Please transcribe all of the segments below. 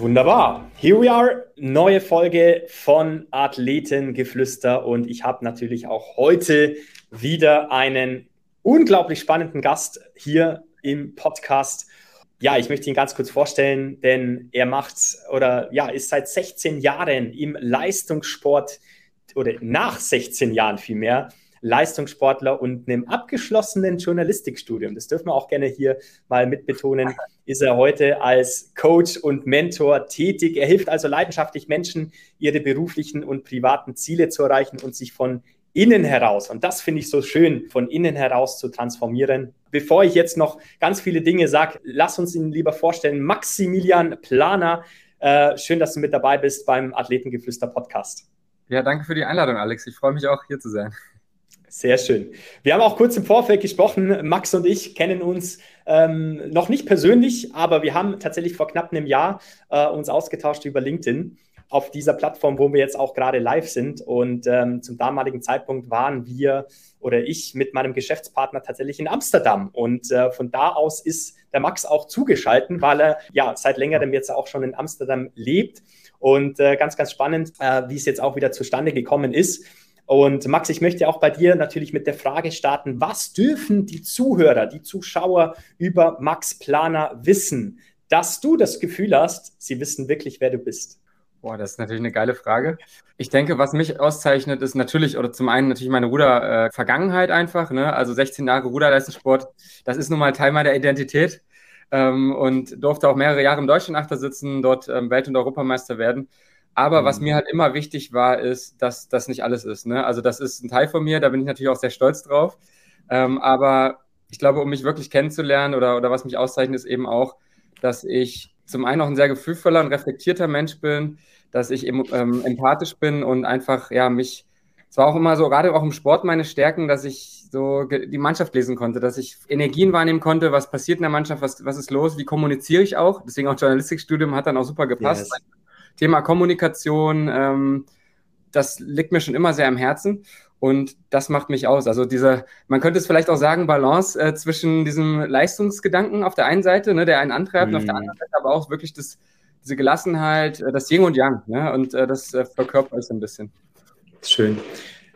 Wunderbar. Here we are. Neue Folge von Athletengeflüster und ich habe natürlich auch heute wieder einen unglaublich spannenden Gast hier im Podcast. Ja, ich möchte ihn ganz kurz vorstellen, denn er macht oder ja, ist seit 16 Jahren im Leistungssport oder nach 16 Jahren vielmehr Leistungssportler und einem abgeschlossenen Journalistikstudium, das dürfen wir auch gerne hier mal mitbetonen, ist er heute als Coach und Mentor tätig. Er hilft also leidenschaftlich Menschen, ihre beruflichen und privaten Ziele zu erreichen und sich von innen heraus, und das finde ich so schön, von innen heraus zu transformieren. Bevor ich jetzt noch ganz viele Dinge sage, lass uns ihn lieber vorstellen. Maximilian Planer, äh, schön, dass du mit dabei bist beim Athletengeflüster Podcast. Ja, danke für die Einladung, Alex. Ich freue mich auch, hier zu sein. Sehr schön. Wir haben auch kurz im Vorfeld gesprochen. Max und ich kennen uns ähm, noch nicht persönlich, aber wir haben tatsächlich vor knapp einem Jahr äh, uns ausgetauscht über LinkedIn auf dieser Plattform, wo wir jetzt auch gerade live sind. Und ähm, zum damaligen Zeitpunkt waren wir oder ich mit meinem Geschäftspartner tatsächlich in Amsterdam. Und äh, von da aus ist der Max auch zugeschalten, weil er ja seit längerem jetzt auch schon in Amsterdam lebt. Und äh, ganz, ganz spannend, äh, wie es jetzt auch wieder zustande gekommen ist. Und Max, ich möchte auch bei dir natürlich mit der Frage starten, was dürfen die Zuhörer, die Zuschauer über Max Planer wissen, dass du das Gefühl hast, sie wissen wirklich, wer du bist? Boah, das ist natürlich eine geile Frage. Ich denke, was mich auszeichnet, ist natürlich, oder zum einen natürlich meine Ruder-Vergangenheit einfach. Ne? Also 16 Jahre Ruderleistungssport, das ist nun mal Teil meiner Identität. Ähm, und durfte auch mehrere Jahre im Deutschland sitzen, dort ähm, Welt- und Europameister werden. Aber was mhm. mir halt immer wichtig war, ist, dass das nicht alles ist. Ne? Also das ist ein Teil von mir, da bin ich natürlich auch sehr stolz drauf. Ähm, aber ich glaube, um mich wirklich kennenzulernen oder, oder was mich auszeichnet, ist eben auch, dass ich zum einen auch ein sehr gefühlvoller und reflektierter Mensch bin, dass ich ähm, empathisch bin und einfach, ja, mich, es war auch immer so, gerade auch im Sport meine Stärken, dass ich so die Mannschaft lesen konnte, dass ich Energien wahrnehmen konnte, was passiert in der Mannschaft, was, was ist los, wie kommuniziere ich auch. Deswegen auch Journalistikstudium hat dann auch super gepasst. Yes. Thema Kommunikation, ähm, das liegt mir schon immer sehr am Herzen und das macht mich aus. Also diese, man könnte es vielleicht auch sagen, Balance äh, zwischen diesem Leistungsgedanken auf der einen Seite, ne, der einen antreibt, mhm. und auf der mhm. anderen Seite aber auch wirklich das, diese Gelassenheit, äh, das Yin und Yang, ne, und äh, das äh, verkörpert es ein bisschen. Schön.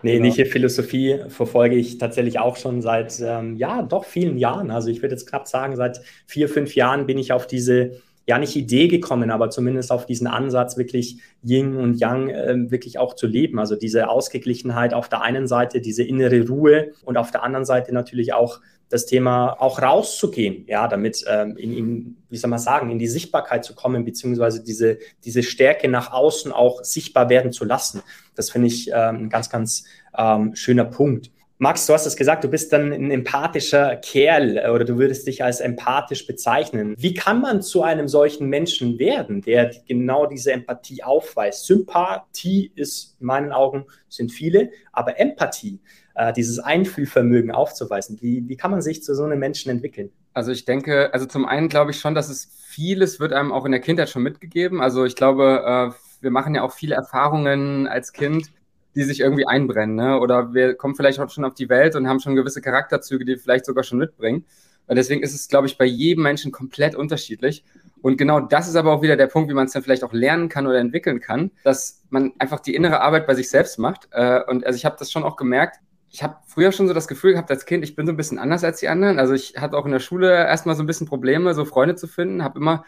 Nee, genau. ähnliche Philosophie verfolge ich tatsächlich auch schon seit, ähm, ja, doch vielen Jahren. Also ich würde jetzt knapp sagen, seit vier, fünf Jahren bin ich auf diese ja nicht Idee gekommen, aber zumindest auf diesen Ansatz, wirklich Yin und Yang äh, wirklich auch zu leben. Also diese Ausgeglichenheit auf der einen Seite, diese innere Ruhe und auf der anderen Seite natürlich auch das Thema auch rauszugehen, ja, damit ähm, in, in, wie soll man sagen, in die Sichtbarkeit zu kommen, beziehungsweise diese, diese Stärke nach außen auch sichtbar werden zu lassen. Das finde ich ähm, ein ganz, ganz ähm, schöner Punkt. Max, du hast es gesagt, du bist dann ein empathischer Kerl oder du würdest dich als empathisch bezeichnen. Wie kann man zu einem solchen Menschen werden, der genau diese Empathie aufweist? Sympathie ist in meinen Augen, sind viele, aber Empathie, äh, dieses Einfühlvermögen aufzuweisen, wie, wie kann man sich zu so einem Menschen entwickeln? Also ich denke, also zum einen glaube ich schon, dass es vieles wird einem auch in der Kindheit schon mitgegeben. Also ich glaube, äh, wir machen ja auch viele Erfahrungen als Kind die sich irgendwie einbrennen. Ne? Oder wir kommen vielleicht auch schon auf die Welt und haben schon gewisse Charakterzüge, die wir vielleicht sogar schon mitbringen. Und deswegen ist es, glaube ich, bei jedem Menschen komplett unterschiedlich. Und genau das ist aber auch wieder der Punkt, wie man es dann vielleicht auch lernen kann oder entwickeln kann, dass man einfach die innere Arbeit bei sich selbst macht. Äh, und also ich habe das schon auch gemerkt. Ich habe früher schon so das Gefühl gehabt als Kind, ich bin so ein bisschen anders als die anderen. Also ich hatte auch in der Schule erstmal so ein bisschen Probleme, so Freunde zu finden, habe immer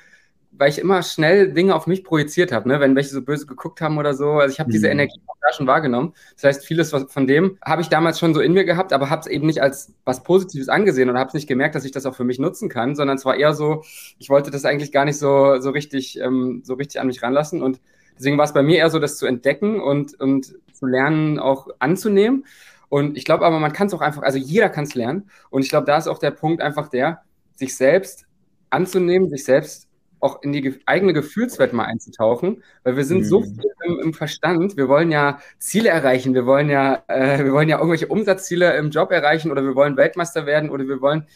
weil ich immer schnell Dinge auf mich projiziert habe, ne? wenn welche so böse geguckt haben oder so. Also ich habe mhm. diese Energie auch da schon wahrgenommen. Das heißt, vieles von dem habe ich damals schon so in mir gehabt, aber habe es eben nicht als was Positives angesehen und habe es nicht gemerkt, dass ich das auch für mich nutzen kann, sondern es war eher so, ich wollte das eigentlich gar nicht so, so, richtig, ähm, so richtig an mich ranlassen. Und deswegen war es bei mir eher so, das zu entdecken und, und zu lernen, auch anzunehmen. Und ich glaube aber, man kann es auch einfach, also jeder kann es lernen. Und ich glaube, da ist auch der Punkt einfach der, sich selbst anzunehmen, sich selbst auch in die eigene Gefühlswelt mal einzutauchen, weil wir sind mhm. so viel im, im, Verstand. Wir wollen ja Ziele erreichen, wir wollen ja, äh, wir wollen ja irgendwelche Umsatzziele im Job erreichen oder wir wollen Weltmeister werden oder wir wollen,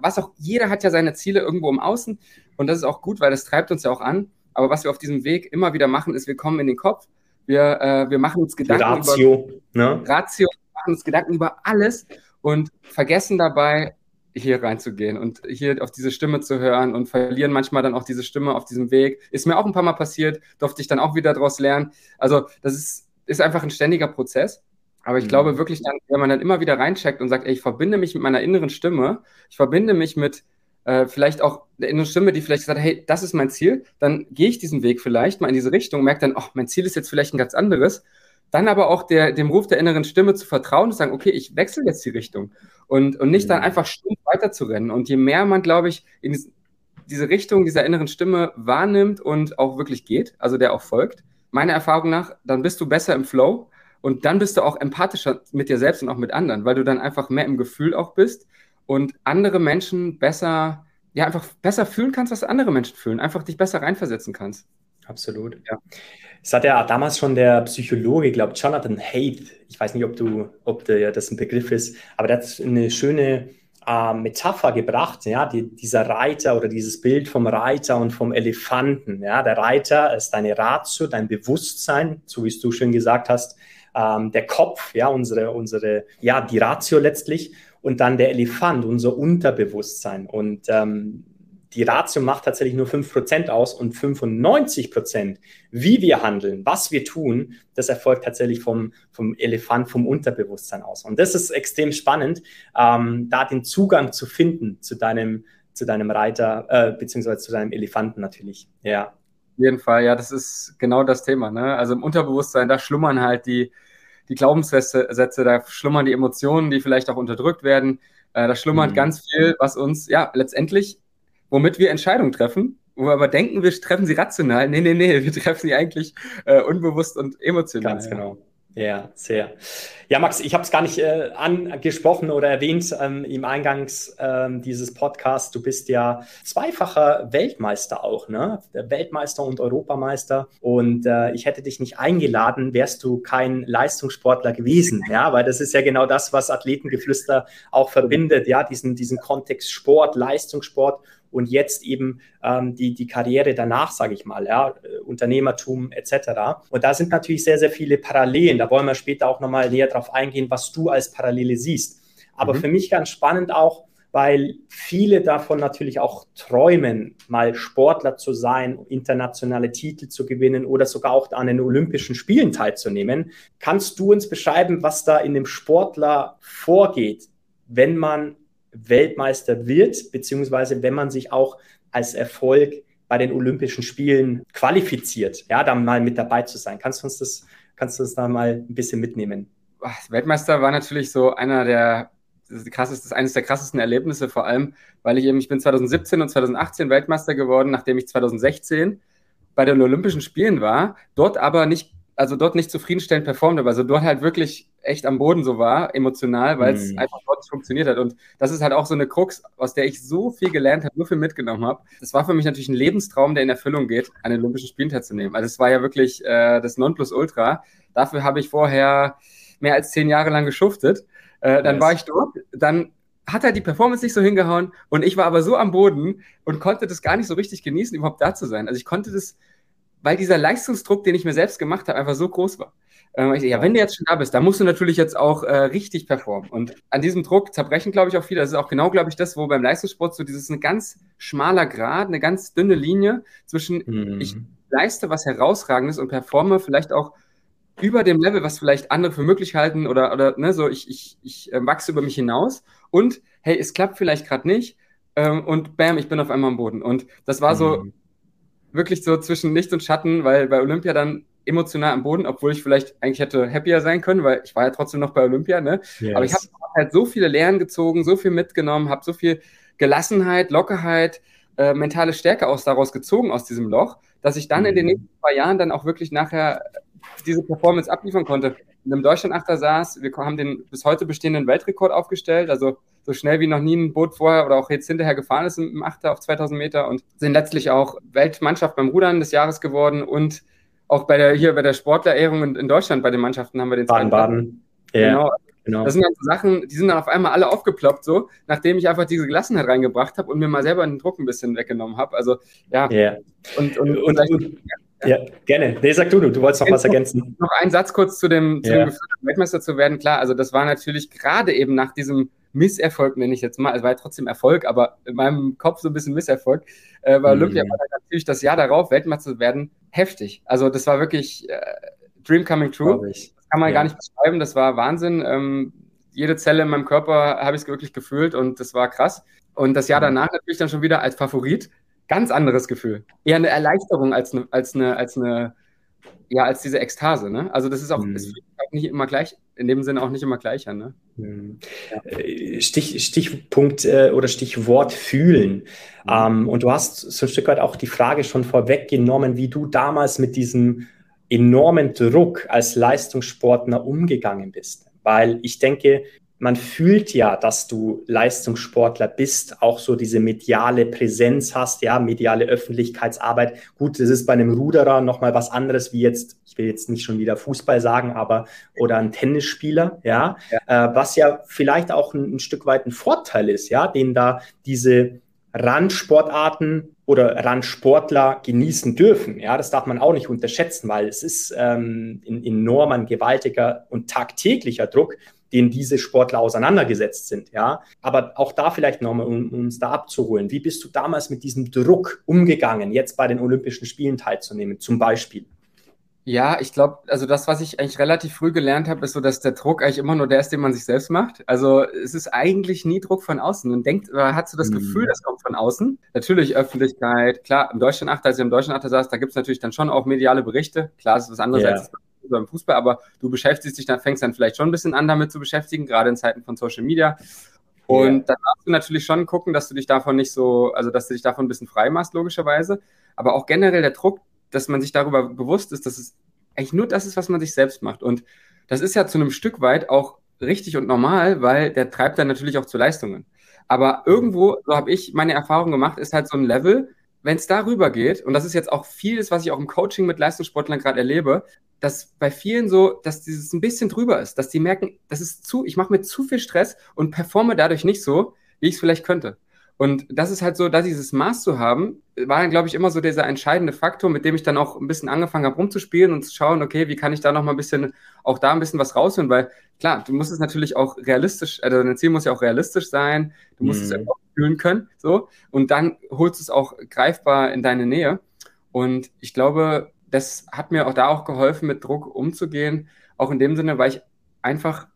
was auch, jeder hat ja seine Ziele irgendwo im Außen und das ist auch gut, weil das treibt uns ja auch an. Aber was wir auf diesem Weg immer wieder machen, ist, wir kommen in den Kopf, wir, äh, wir machen uns Gedanken Ratio, über ne? Ratio, machen uns Gedanken über alles und vergessen dabei, hier reinzugehen und hier auf diese Stimme zu hören und verlieren manchmal dann auch diese Stimme auf diesem Weg. Ist mir auch ein paar Mal passiert, durfte ich dann auch wieder daraus lernen. Also das ist, ist einfach ein ständiger Prozess. Aber ich mhm. glaube wirklich, dann, wenn man dann immer wieder reincheckt und sagt, ey, ich verbinde mich mit meiner inneren Stimme, ich verbinde mich mit äh, vielleicht auch der inneren Stimme, die vielleicht sagt, hey, das ist mein Ziel, dann gehe ich diesen Weg vielleicht mal in diese Richtung, merke dann, ach, mein Ziel ist jetzt vielleicht ein ganz anderes. Dann aber auch der, dem Ruf der inneren Stimme zu vertrauen und zu sagen, okay, ich wechsle jetzt die Richtung und, und nicht dann mhm. einfach stumpf weiterzurennen. Und je mehr man, glaube ich, in diese Richtung dieser inneren Stimme wahrnimmt und auch wirklich geht, also der auch folgt, meiner Erfahrung nach, dann bist du besser im Flow und dann bist du auch empathischer mit dir selbst und auch mit anderen, weil du dann einfach mehr im Gefühl auch bist und andere Menschen besser, ja, einfach besser fühlen kannst, was andere Menschen fühlen, einfach dich besser reinversetzen kannst. Absolut, ja. Es hat ja damals schon der Psychologe, glaube Jonathan Haidt, ich weiß nicht, ob du, ob der, das ein Begriff ist, aber der hat eine schöne äh, Metapher gebracht, ja, die, dieser Reiter oder dieses Bild vom Reiter und vom Elefanten. Ja, der Reiter ist deine Ratio, dein Bewusstsein, so wie es du schön gesagt hast, ähm, der Kopf, ja, unsere, unsere, ja, die Ratio letztlich und dann der Elefant, unser Unterbewusstsein. Und ähm, die Ratio macht tatsächlich nur 5% aus und 95%, wie wir handeln, was wir tun, das erfolgt tatsächlich vom, vom Elefant, vom Unterbewusstsein aus. Und das ist extrem spannend, ähm, da den Zugang zu finden zu deinem, zu deinem Reiter, äh, beziehungsweise zu deinem Elefanten natürlich. Ja. Auf jeden Fall, ja, das ist genau das Thema. Ne? Also im Unterbewusstsein, da schlummern halt die, die Glaubenssätze, da schlummern die Emotionen, die vielleicht auch unterdrückt werden. Äh, da schlummert mhm. ganz viel, was uns ja letztendlich womit wir Entscheidungen treffen, wo wir aber denken, wir treffen sie rational. Nee, nee, nee, wir treffen sie eigentlich äh, unbewusst und emotional. Ganz genau. Ja, sehr. Ja, Max, ich habe es gar nicht äh, angesprochen oder erwähnt ähm, im Eingangs ähm, dieses Podcasts. Du bist ja zweifacher Weltmeister auch, ne? Weltmeister und Europameister. Und äh, ich hätte dich nicht eingeladen, wärst du kein Leistungssportler gewesen, ja, weil das ist ja genau das, was Athletengeflüster auch verbindet, ja, diesen, diesen Kontext Sport, Leistungssport und jetzt eben ähm, die, die Karriere danach, sage ich mal, ja, äh, Unternehmertum etc. Und da sind natürlich sehr, sehr viele Parallelen. Da wollen wir später auch nochmal näher drauf eingehen, was du als Parallele siehst. Aber mhm. für mich ganz spannend auch, weil viele davon natürlich auch träumen, mal Sportler zu sein, internationale Titel zu gewinnen oder sogar auch an den Olympischen Spielen teilzunehmen. Kannst du uns beschreiben, was da in dem Sportler vorgeht, wenn man Weltmeister wird, beziehungsweise wenn man sich auch als Erfolg bei den Olympischen Spielen qualifiziert, ja, da mal mit dabei zu sein. Kannst du uns das, kannst du uns da mal ein bisschen mitnehmen? Weltmeister war natürlich so einer der krassesten, eines der krassesten Erlebnisse, vor allem, weil ich eben, ich bin 2017 und 2018 Weltmeister geworden, nachdem ich 2016 bei den Olympischen Spielen war, dort aber nicht also dort nicht zufriedenstellend performt habe, also dort halt wirklich echt am Boden so war, emotional, weil es mhm. einfach dort nicht funktioniert hat. Und das ist halt auch so eine Krux, aus der ich so viel gelernt habe, so viel mitgenommen habe. Das war für mich natürlich ein Lebenstraum, der in Erfüllung geht, an den Olympischen Spielen teilzunehmen. Also es war ja wirklich äh, das Nonplusultra. Dafür habe ich vorher mehr als zehn Jahre lang geschuftet. Äh, dann yes. war ich dort, dann hat er die Performance nicht so hingehauen und ich war aber so am Boden und konnte das gar nicht so richtig genießen, überhaupt da zu sein. Also ich konnte das weil dieser Leistungsdruck, den ich mir selbst gemacht habe, einfach so groß war. Ähm, ich, ja, wenn du jetzt schon da bist, dann musst du natürlich jetzt auch äh, richtig performen. Und an diesem Druck zerbrechen, glaube ich, auch viele. Das ist auch genau, glaube ich, das, wo beim Leistungssport so dieses ein ganz schmaler Grad, eine ganz dünne Linie zwischen mhm. ich leiste was herausragendes und performe vielleicht auch über dem Level, was vielleicht andere für möglich halten oder, oder ne, so ich, ich, ich äh, wachse über mich hinaus und hey, es klappt vielleicht gerade nicht ähm, und bam, ich bin auf einmal am Boden. Und das war so mhm wirklich so zwischen Licht und Schatten, weil bei Olympia dann emotional am Boden, obwohl ich vielleicht eigentlich hätte happier sein können, weil ich war ja trotzdem noch bei Olympia, ne? Yes. Aber ich habe halt so viele Lehren gezogen, so viel mitgenommen, habe so viel Gelassenheit, Lockerheit, äh, mentale Stärke aus daraus gezogen aus diesem Loch, dass ich dann mhm. in den mhm. nächsten zwei Jahren dann auch wirklich nachher diese Performance abliefern konnte. In einem Deutschland-Achter saß, wir haben den bis heute bestehenden Weltrekord aufgestellt, also so schnell wie noch nie ein Boot vorher oder auch jetzt hinterher gefahren ist im Achter auf 2000 Meter und sind letztlich auch Weltmannschaft beim Rudern des Jahres geworden und auch bei der, hier bei der Sportlerehrung in, in Deutschland bei den Mannschaften haben wir den Baden-Baden. Ja, genau. genau. Das sind so Sachen, die sind dann auf einmal alle aufgeploppt, so, nachdem ich einfach diese Gelassenheit reingebracht habe und mir mal selber den Druck ein bisschen weggenommen habe. Also, ja. Yeah. Und, und, und, und ja. ja, gerne. Nee, sag du, du, du wolltest noch was ergänzen. Noch einen Satz kurz zu dem, zu ja. dem Gefühl, Weltmeister zu werden. Klar, also das war natürlich gerade eben nach diesem Misserfolg, nenne ich jetzt mal. Es war ja trotzdem Erfolg, aber in meinem Kopf so ein bisschen Misserfolg. Äh, bei Olympia mhm. war dann natürlich das Jahr darauf, Weltmeister zu werden, heftig. Also das war wirklich äh, Dream coming true. Das kann man ja. gar nicht beschreiben. Das war Wahnsinn. Ähm, jede Zelle in meinem Körper habe ich es wirklich gefühlt und das war krass. Und das Jahr mhm. danach natürlich dann schon wieder als Favorit. Ganz anderes Gefühl. Eher eine Erleichterung als eine, als eine, als eine ja, als diese Ekstase, ne? Also das ist auch, mhm. ist auch nicht immer gleich, in dem Sinne auch nicht immer gleicher, ne? Mhm. Ja. Äh, Stich, Stichpunkt äh, oder Stichwort fühlen. Mhm. Ähm, und du hast so ein Stück weit auch die Frage schon vorweggenommen, wie du damals mit diesem enormen Druck als Leistungssportler umgegangen bist. Weil ich denke, man fühlt ja, dass du Leistungssportler bist, auch so diese mediale Präsenz hast, ja, mediale Öffentlichkeitsarbeit. Gut, das ist bei einem Ruderer nochmal was anderes wie jetzt, ich will jetzt nicht schon wieder Fußball sagen, aber oder ein Tennisspieler, ja, ja. Äh, was ja vielleicht auch ein, ein Stück weit ein Vorteil ist, ja, den da diese Randsportarten oder Randsportler genießen dürfen. Ja, das darf man auch nicht unterschätzen, weil es ist ähm, ein enormer, gewaltiger und tagtäglicher Druck, den diese Sportler auseinandergesetzt sind. Ja, aber auch da vielleicht nochmal, um, um uns da abzuholen. Wie bist du damals mit diesem Druck umgegangen, jetzt bei den Olympischen Spielen teilzunehmen, zum Beispiel? Ja, ich glaube, also das, was ich eigentlich relativ früh gelernt habe, ist so, dass der Druck eigentlich immer nur der ist, den man sich selbst macht. Also es ist eigentlich nie Druck von außen. Man denkt, man hat so das mhm. Gefühl, das kommt von außen. Natürlich Öffentlichkeit, klar, im Deutschen Achter, als ich im Deutschen Achter saß, da gibt es natürlich dann schon auch mediale Berichte. Klar, es ist was anderes yeah. als beim Fußball, aber du beschäftigst dich dann, fängst dann vielleicht schon ein bisschen an, damit zu beschäftigen, gerade in Zeiten von Social Media. Und yeah. dann darfst du natürlich schon gucken, dass du dich davon nicht so, also dass du dich davon ein bisschen frei machst, logischerweise. Aber auch generell der Druck, dass man sich darüber bewusst ist, dass es eigentlich nur das ist, was man sich selbst macht. Und das ist ja zu einem Stück weit auch richtig und normal, weil der treibt dann natürlich auch zu Leistungen. Aber irgendwo, so habe ich meine Erfahrung gemacht, ist halt so ein Level, wenn es darüber geht, und das ist jetzt auch vieles, was ich auch im Coaching mit Leistungssportlern gerade erlebe, dass bei vielen so, dass dieses ein bisschen drüber ist, dass die merken, das ist zu, ich mache mir zu viel Stress und performe dadurch nicht so, wie ich es vielleicht könnte. Und das ist halt so, da dieses Maß zu haben, war dann, glaube ich, immer so dieser entscheidende Faktor, mit dem ich dann auch ein bisschen angefangen habe rumzuspielen und zu schauen, okay, wie kann ich da noch mal ein bisschen, auch da ein bisschen was rausholen, weil klar, du musst es natürlich auch realistisch, also dein Ziel muss ja auch realistisch sein, du musst mhm. es auch fühlen können, so, und dann holst du es auch greifbar in deine Nähe. Und ich glaube, das hat mir auch da auch geholfen, mit Druck umzugehen, auch in dem Sinne, weil ich einfach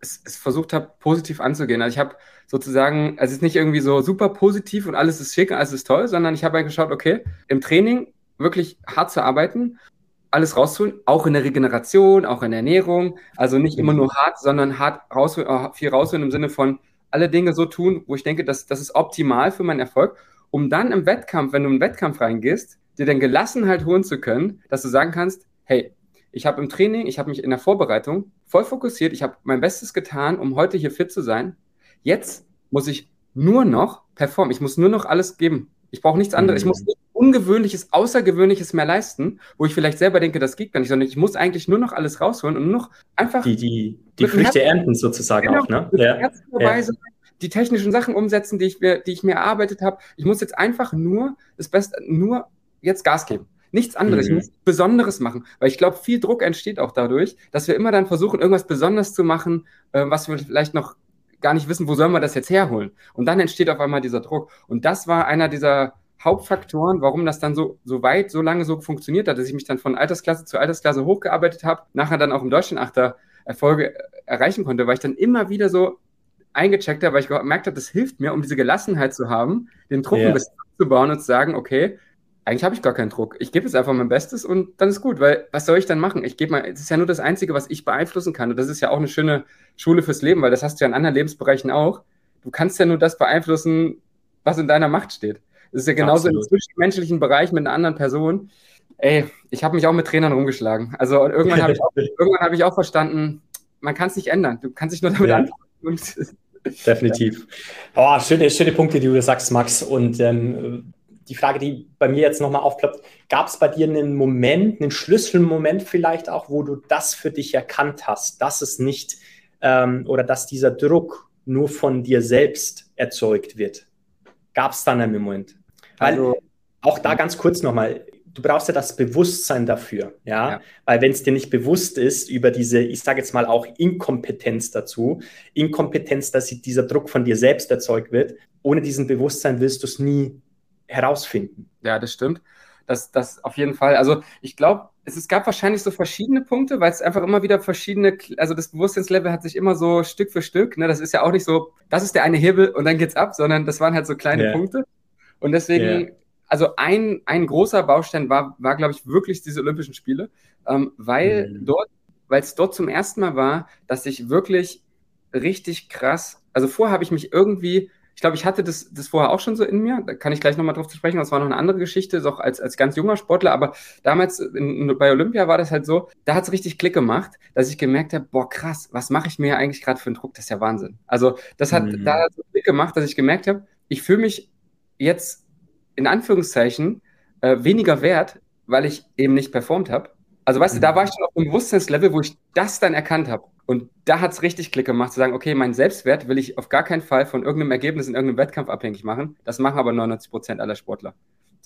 es, es versucht habe, positiv anzugehen. Also ich habe sozusagen, also es ist nicht irgendwie so super positiv und alles ist schick, alles ist toll, sondern ich habe halt geschaut, okay, im Training wirklich hart zu arbeiten, alles rauszuholen, auch in der Regeneration, auch in der Ernährung, also nicht immer nur hart, sondern hart rausholen, äh, viel rausholen im Sinne von alle Dinge so tun, wo ich denke, das, das ist optimal für meinen Erfolg, um dann im Wettkampf, wenn du im Wettkampf reingehst, dir dann Gelassenheit holen zu können, dass du sagen kannst, hey, ich habe im Training, ich habe mich in der Vorbereitung voll fokussiert, ich habe mein Bestes getan, um heute hier fit zu sein. Jetzt muss ich nur noch performen. Ich muss nur noch alles geben. Ich brauche nichts anderes. Ich muss mhm. nichts Ungewöhnliches, Außergewöhnliches mehr leisten, wo ich vielleicht selber denke, das geht gar nicht, sondern ich muss eigentlich nur noch alles rausholen und nur noch einfach. Die, die, die Früchte ernten sozusagen genau, auch, ne? Ja. ja. Die technischen Sachen umsetzen, die ich mir, die ich mir erarbeitet habe. Ich muss jetzt einfach nur das Beste, nur jetzt Gas geben. Nichts anderes. Mhm. Ich muss Besonderes machen. Weil ich glaube, viel Druck entsteht auch dadurch, dass wir immer dann versuchen, irgendwas Besonderes zu machen, äh, was wir vielleicht noch gar nicht wissen, wo sollen wir das jetzt herholen. Und dann entsteht auf einmal dieser Druck. Und das war einer dieser Hauptfaktoren, warum das dann so, so weit, so lange so funktioniert hat, dass ich mich dann von Altersklasse zu Altersklasse hochgearbeitet habe, nachher dann auch im Deutschlandachter Erfolge erreichen konnte, weil ich dann immer wieder so eingecheckt habe, weil ich gemerkt habe, das hilft mir, um diese Gelassenheit zu haben, den Druck yeah. ein bisschen abzubauen und zu sagen, okay, eigentlich habe ich gar keinen Druck. Ich gebe jetzt einfach mein Bestes und dann ist gut, weil was soll ich dann machen? Ich gebe mal, es ist ja nur das Einzige, was ich beeinflussen kann. Und das ist ja auch eine schöne Schule fürs Leben, weil das hast du ja in anderen Lebensbereichen auch. Du kannst ja nur das beeinflussen, was in deiner Macht steht. Das ist ja genauso Absolut. im zwischenmenschlichen Bereich mit einer anderen Person. Ey, ich habe mich auch mit Trainern rumgeschlagen. Also irgendwann habe ich, auch, hab ich auch verstanden, man kann es nicht ändern. Du kannst dich nur damit ja. anfangen. Definitiv. Oh, schöne, schöne Punkte, die du sagst, Max. Und ähm, die Frage, die bei mir jetzt nochmal aufploppt, gab es bei dir einen Moment, einen Schlüsselmoment vielleicht auch, wo du das für dich erkannt hast, dass es nicht ähm, oder dass dieser Druck nur von dir selbst erzeugt wird? Gab es dann einen Moment? Weil, also, auch da ganz kurz nochmal, du brauchst ja das Bewusstsein dafür, ja, ja. weil wenn es dir nicht bewusst ist über diese, ich sage jetzt mal auch Inkompetenz dazu, Inkompetenz, dass dieser Druck von dir selbst erzeugt wird, ohne diesen Bewusstsein wirst du es nie herausfinden. Ja, das stimmt. Das, das auf jeden Fall. Also ich glaube, es, es, gab wahrscheinlich so verschiedene Punkte, weil es einfach immer wieder verschiedene, also das Bewusstseinslevel hat sich immer so Stück für Stück, ne, das ist ja auch nicht so, das ist der eine Hebel und dann geht's ab, sondern das waren halt so kleine yeah. Punkte. Und deswegen, yeah. also ein, ein großer Baustein war, war glaube ich, wirklich diese Olympischen Spiele, ähm, weil mhm. dort, weil es dort zum ersten Mal war, dass ich wirklich richtig krass, also vorher habe ich mich irgendwie ich glaube, ich hatte das, das vorher auch schon so in mir. Da kann ich gleich nochmal drauf zu sprechen. Das war noch eine andere Geschichte, so als, als ganz junger Sportler. Aber damals in, bei Olympia war das halt so, da hat es richtig Klick gemacht, dass ich gemerkt habe, boah, krass, was mache ich mir eigentlich gerade für einen Druck? Das ist ja Wahnsinn. Also das hat mhm. da so Klick gemacht, dass ich gemerkt habe, ich fühle mich jetzt in Anführungszeichen äh, weniger wert, weil ich eben nicht performt habe. Also weißt mhm. du, da war ich schon auf einem Bewusstseinslevel, wo ich das dann erkannt habe. Und da hat es richtig Klick gemacht, zu sagen, okay, mein Selbstwert will ich auf gar keinen Fall von irgendeinem Ergebnis in irgendeinem Wettkampf abhängig machen. Das machen aber 99 Prozent aller Sportler.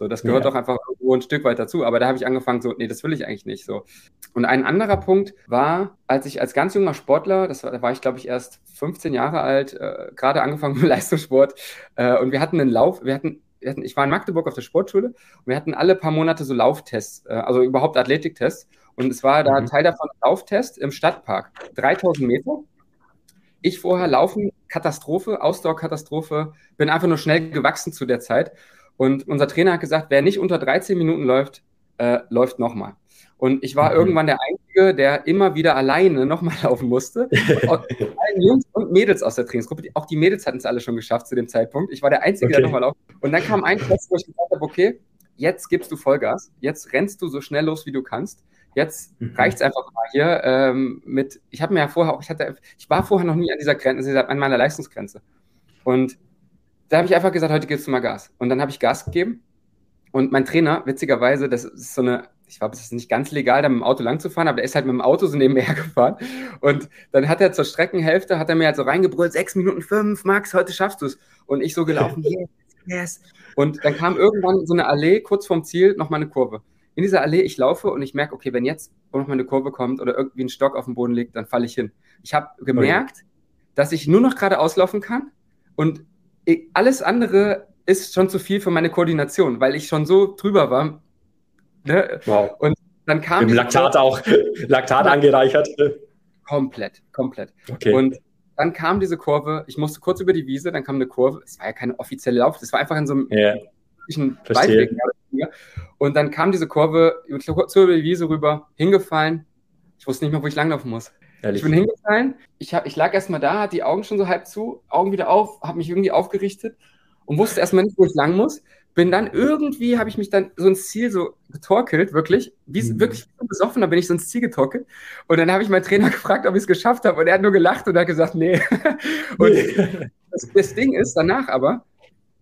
So, das gehört ja. doch einfach irgendwo ein Stück weit dazu. Aber da habe ich angefangen, so, nee, das will ich eigentlich nicht. So. Und ein anderer Punkt war, als ich als ganz junger Sportler, das war, da war ich, glaube ich, erst 15 Jahre alt, äh, gerade angefangen mit Leistungssport, äh, und wir hatten einen Lauf, wir hatten wir hatten, ich war in Magdeburg auf der Sportschule und wir hatten alle paar Monate so Lauftests, äh, also überhaupt Athletiktests. Und es war da mhm. Teil davon Lauftest im Stadtpark. 3000 Meter. Ich vorher laufen, Katastrophe, Ausdauerkatastrophe, bin einfach nur schnell gewachsen zu der Zeit. Und unser Trainer hat gesagt, wer nicht unter 13 Minuten läuft, äh, läuft nochmal. Und ich war mhm. irgendwann der Einzige, der immer wieder alleine nochmal laufen musste. Und Jungs und Mädels aus der Trainingsgruppe, auch die Mädels hatten es alle schon geschafft zu dem Zeitpunkt. Ich war der Einzige, okay. der nochmal laufen. Und dann kam ein Test, wo ich gesagt habe, okay, jetzt gibst du Vollgas, jetzt rennst du so schnell los, wie du kannst. Jetzt mhm. reicht es einfach mal hier ähm, mit, ich habe mir ja vorher auch, ich hatte, ich war vorher noch nie an dieser Grenze, an meiner Leistungsgrenze. Und da habe ich einfach gesagt, heute gibst du mal Gas. Und dann habe ich Gas gegeben. Und mein Trainer, witzigerweise, das ist so eine, ich glaube, es ist nicht ganz legal, da mit dem Auto lang zu fahren, aber der ist halt mit dem Auto so nebenher gefahren. Und dann hat er zur Streckenhälfte, hat er mir halt so reingebrüllt, sechs Minuten fünf, Max, heute schaffst du es. Und ich so gelaufen, yes, yes. Und dann kam irgendwann so eine Allee kurz vorm Ziel, nochmal eine Kurve in dieser Allee, ich laufe und ich merke, okay, wenn jetzt noch mal eine Kurve kommt oder irgendwie ein Stock auf dem Boden liegt, dann falle ich hin. Ich habe gemerkt, okay. dass ich nur noch geradeaus laufen kann und alles andere ist schon zu viel für meine Koordination, weil ich schon so drüber war. Ne? Wow. Und dann kam. Im Laktat auch, Laktat angereichert. Komplett, komplett. Okay. Und dann kam diese Kurve, ich musste kurz über die Wiese, dann kam eine Kurve, es war ja keine offizielle Lauf, das war einfach in so einem yeah. Waldweg. Und dann kam diese Kurve zur Wiese rüber, hingefallen. Ich wusste nicht mehr, wo ich langlaufen muss. Ehrlich? Ich bin hingefallen, ich, hab, ich lag erstmal da, hatte die Augen schon so halb zu, Augen wieder auf, habe mich irgendwie aufgerichtet und wusste erstmal nicht, wo ich lang muss. Bin dann irgendwie, habe ich mich dann so ins Ziel so getorkelt, wirklich, wie mhm. wirklich besoffen, da bin ich so ins Ziel getorkelt. Und dann habe ich meinen Trainer gefragt, ob ich es geschafft habe. Und er hat nur gelacht und hat gesagt, nee. und das, das Ding ist, danach aber,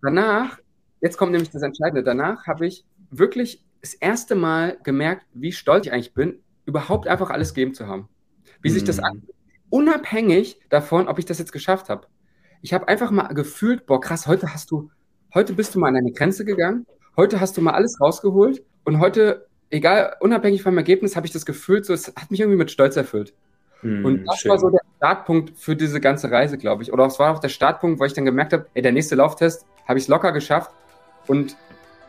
danach Jetzt kommt nämlich das Entscheidende. Danach habe ich wirklich das erste Mal gemerkt, wie stolz ich eigentlich bin, überhaupt einfach alles geben zu haben. Wie mhm. sich das mhm. anfühlt. Unabhängig davon, ob ich das jetzt geschafft habe. Ich habe einfach mal gefühlt, boah, krass, heute hast du, heute bist du mal an deine Grenze gegangen, heute hast du mal alles rausgeholt und heute, egal, unabhängig vom Ergebnis, habe ich das gefühlt, so, es hat mich irgendwie mit Stolz erfüllt. Mhm, und das schön. war so der Startpunkt für diese ganze Reise, glaube ich. Oder es war auch der Startpunkt, wo ich dann gemerkt habe, ey, der nächste Lauftest habe ich es locker geschafft und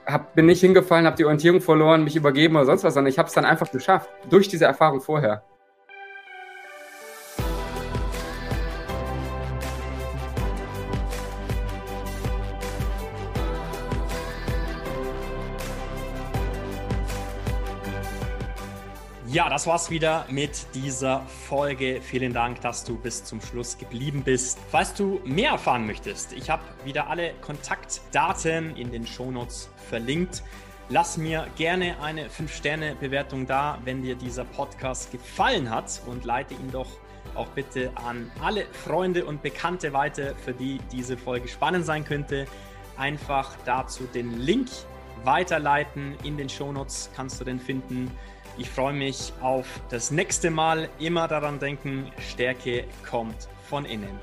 hab, bin nicht hingefallen, habe die Orientierung verloren, mich übergeben oder sonst was, sondern ich habe es dann einfach geschafft, durch diese Erfahrung vorher. Ja, das war's wieder mit dieser Folge. Vielen Dank, dass du bis zum Schluss geblieben bist. Falls du mehr erfahren möchtest, ich habe wieder alle Kontaktdaten in den Shownotes verlinkt. Lass mir gerne eine 5-Sterne-Bewertung da, wenn dir dieser Podcast gefallen hat und leite ihn doch auch bitte an alle Freunde und Bekannte weiter, für die diese Folge spannend sein könnte. Einfach dazu den Link weiterleiten. In den Shownotes kannst du den finden. Ich freue mich auf das nächste Mal. Immer daran denken, Stärke kommt von innen.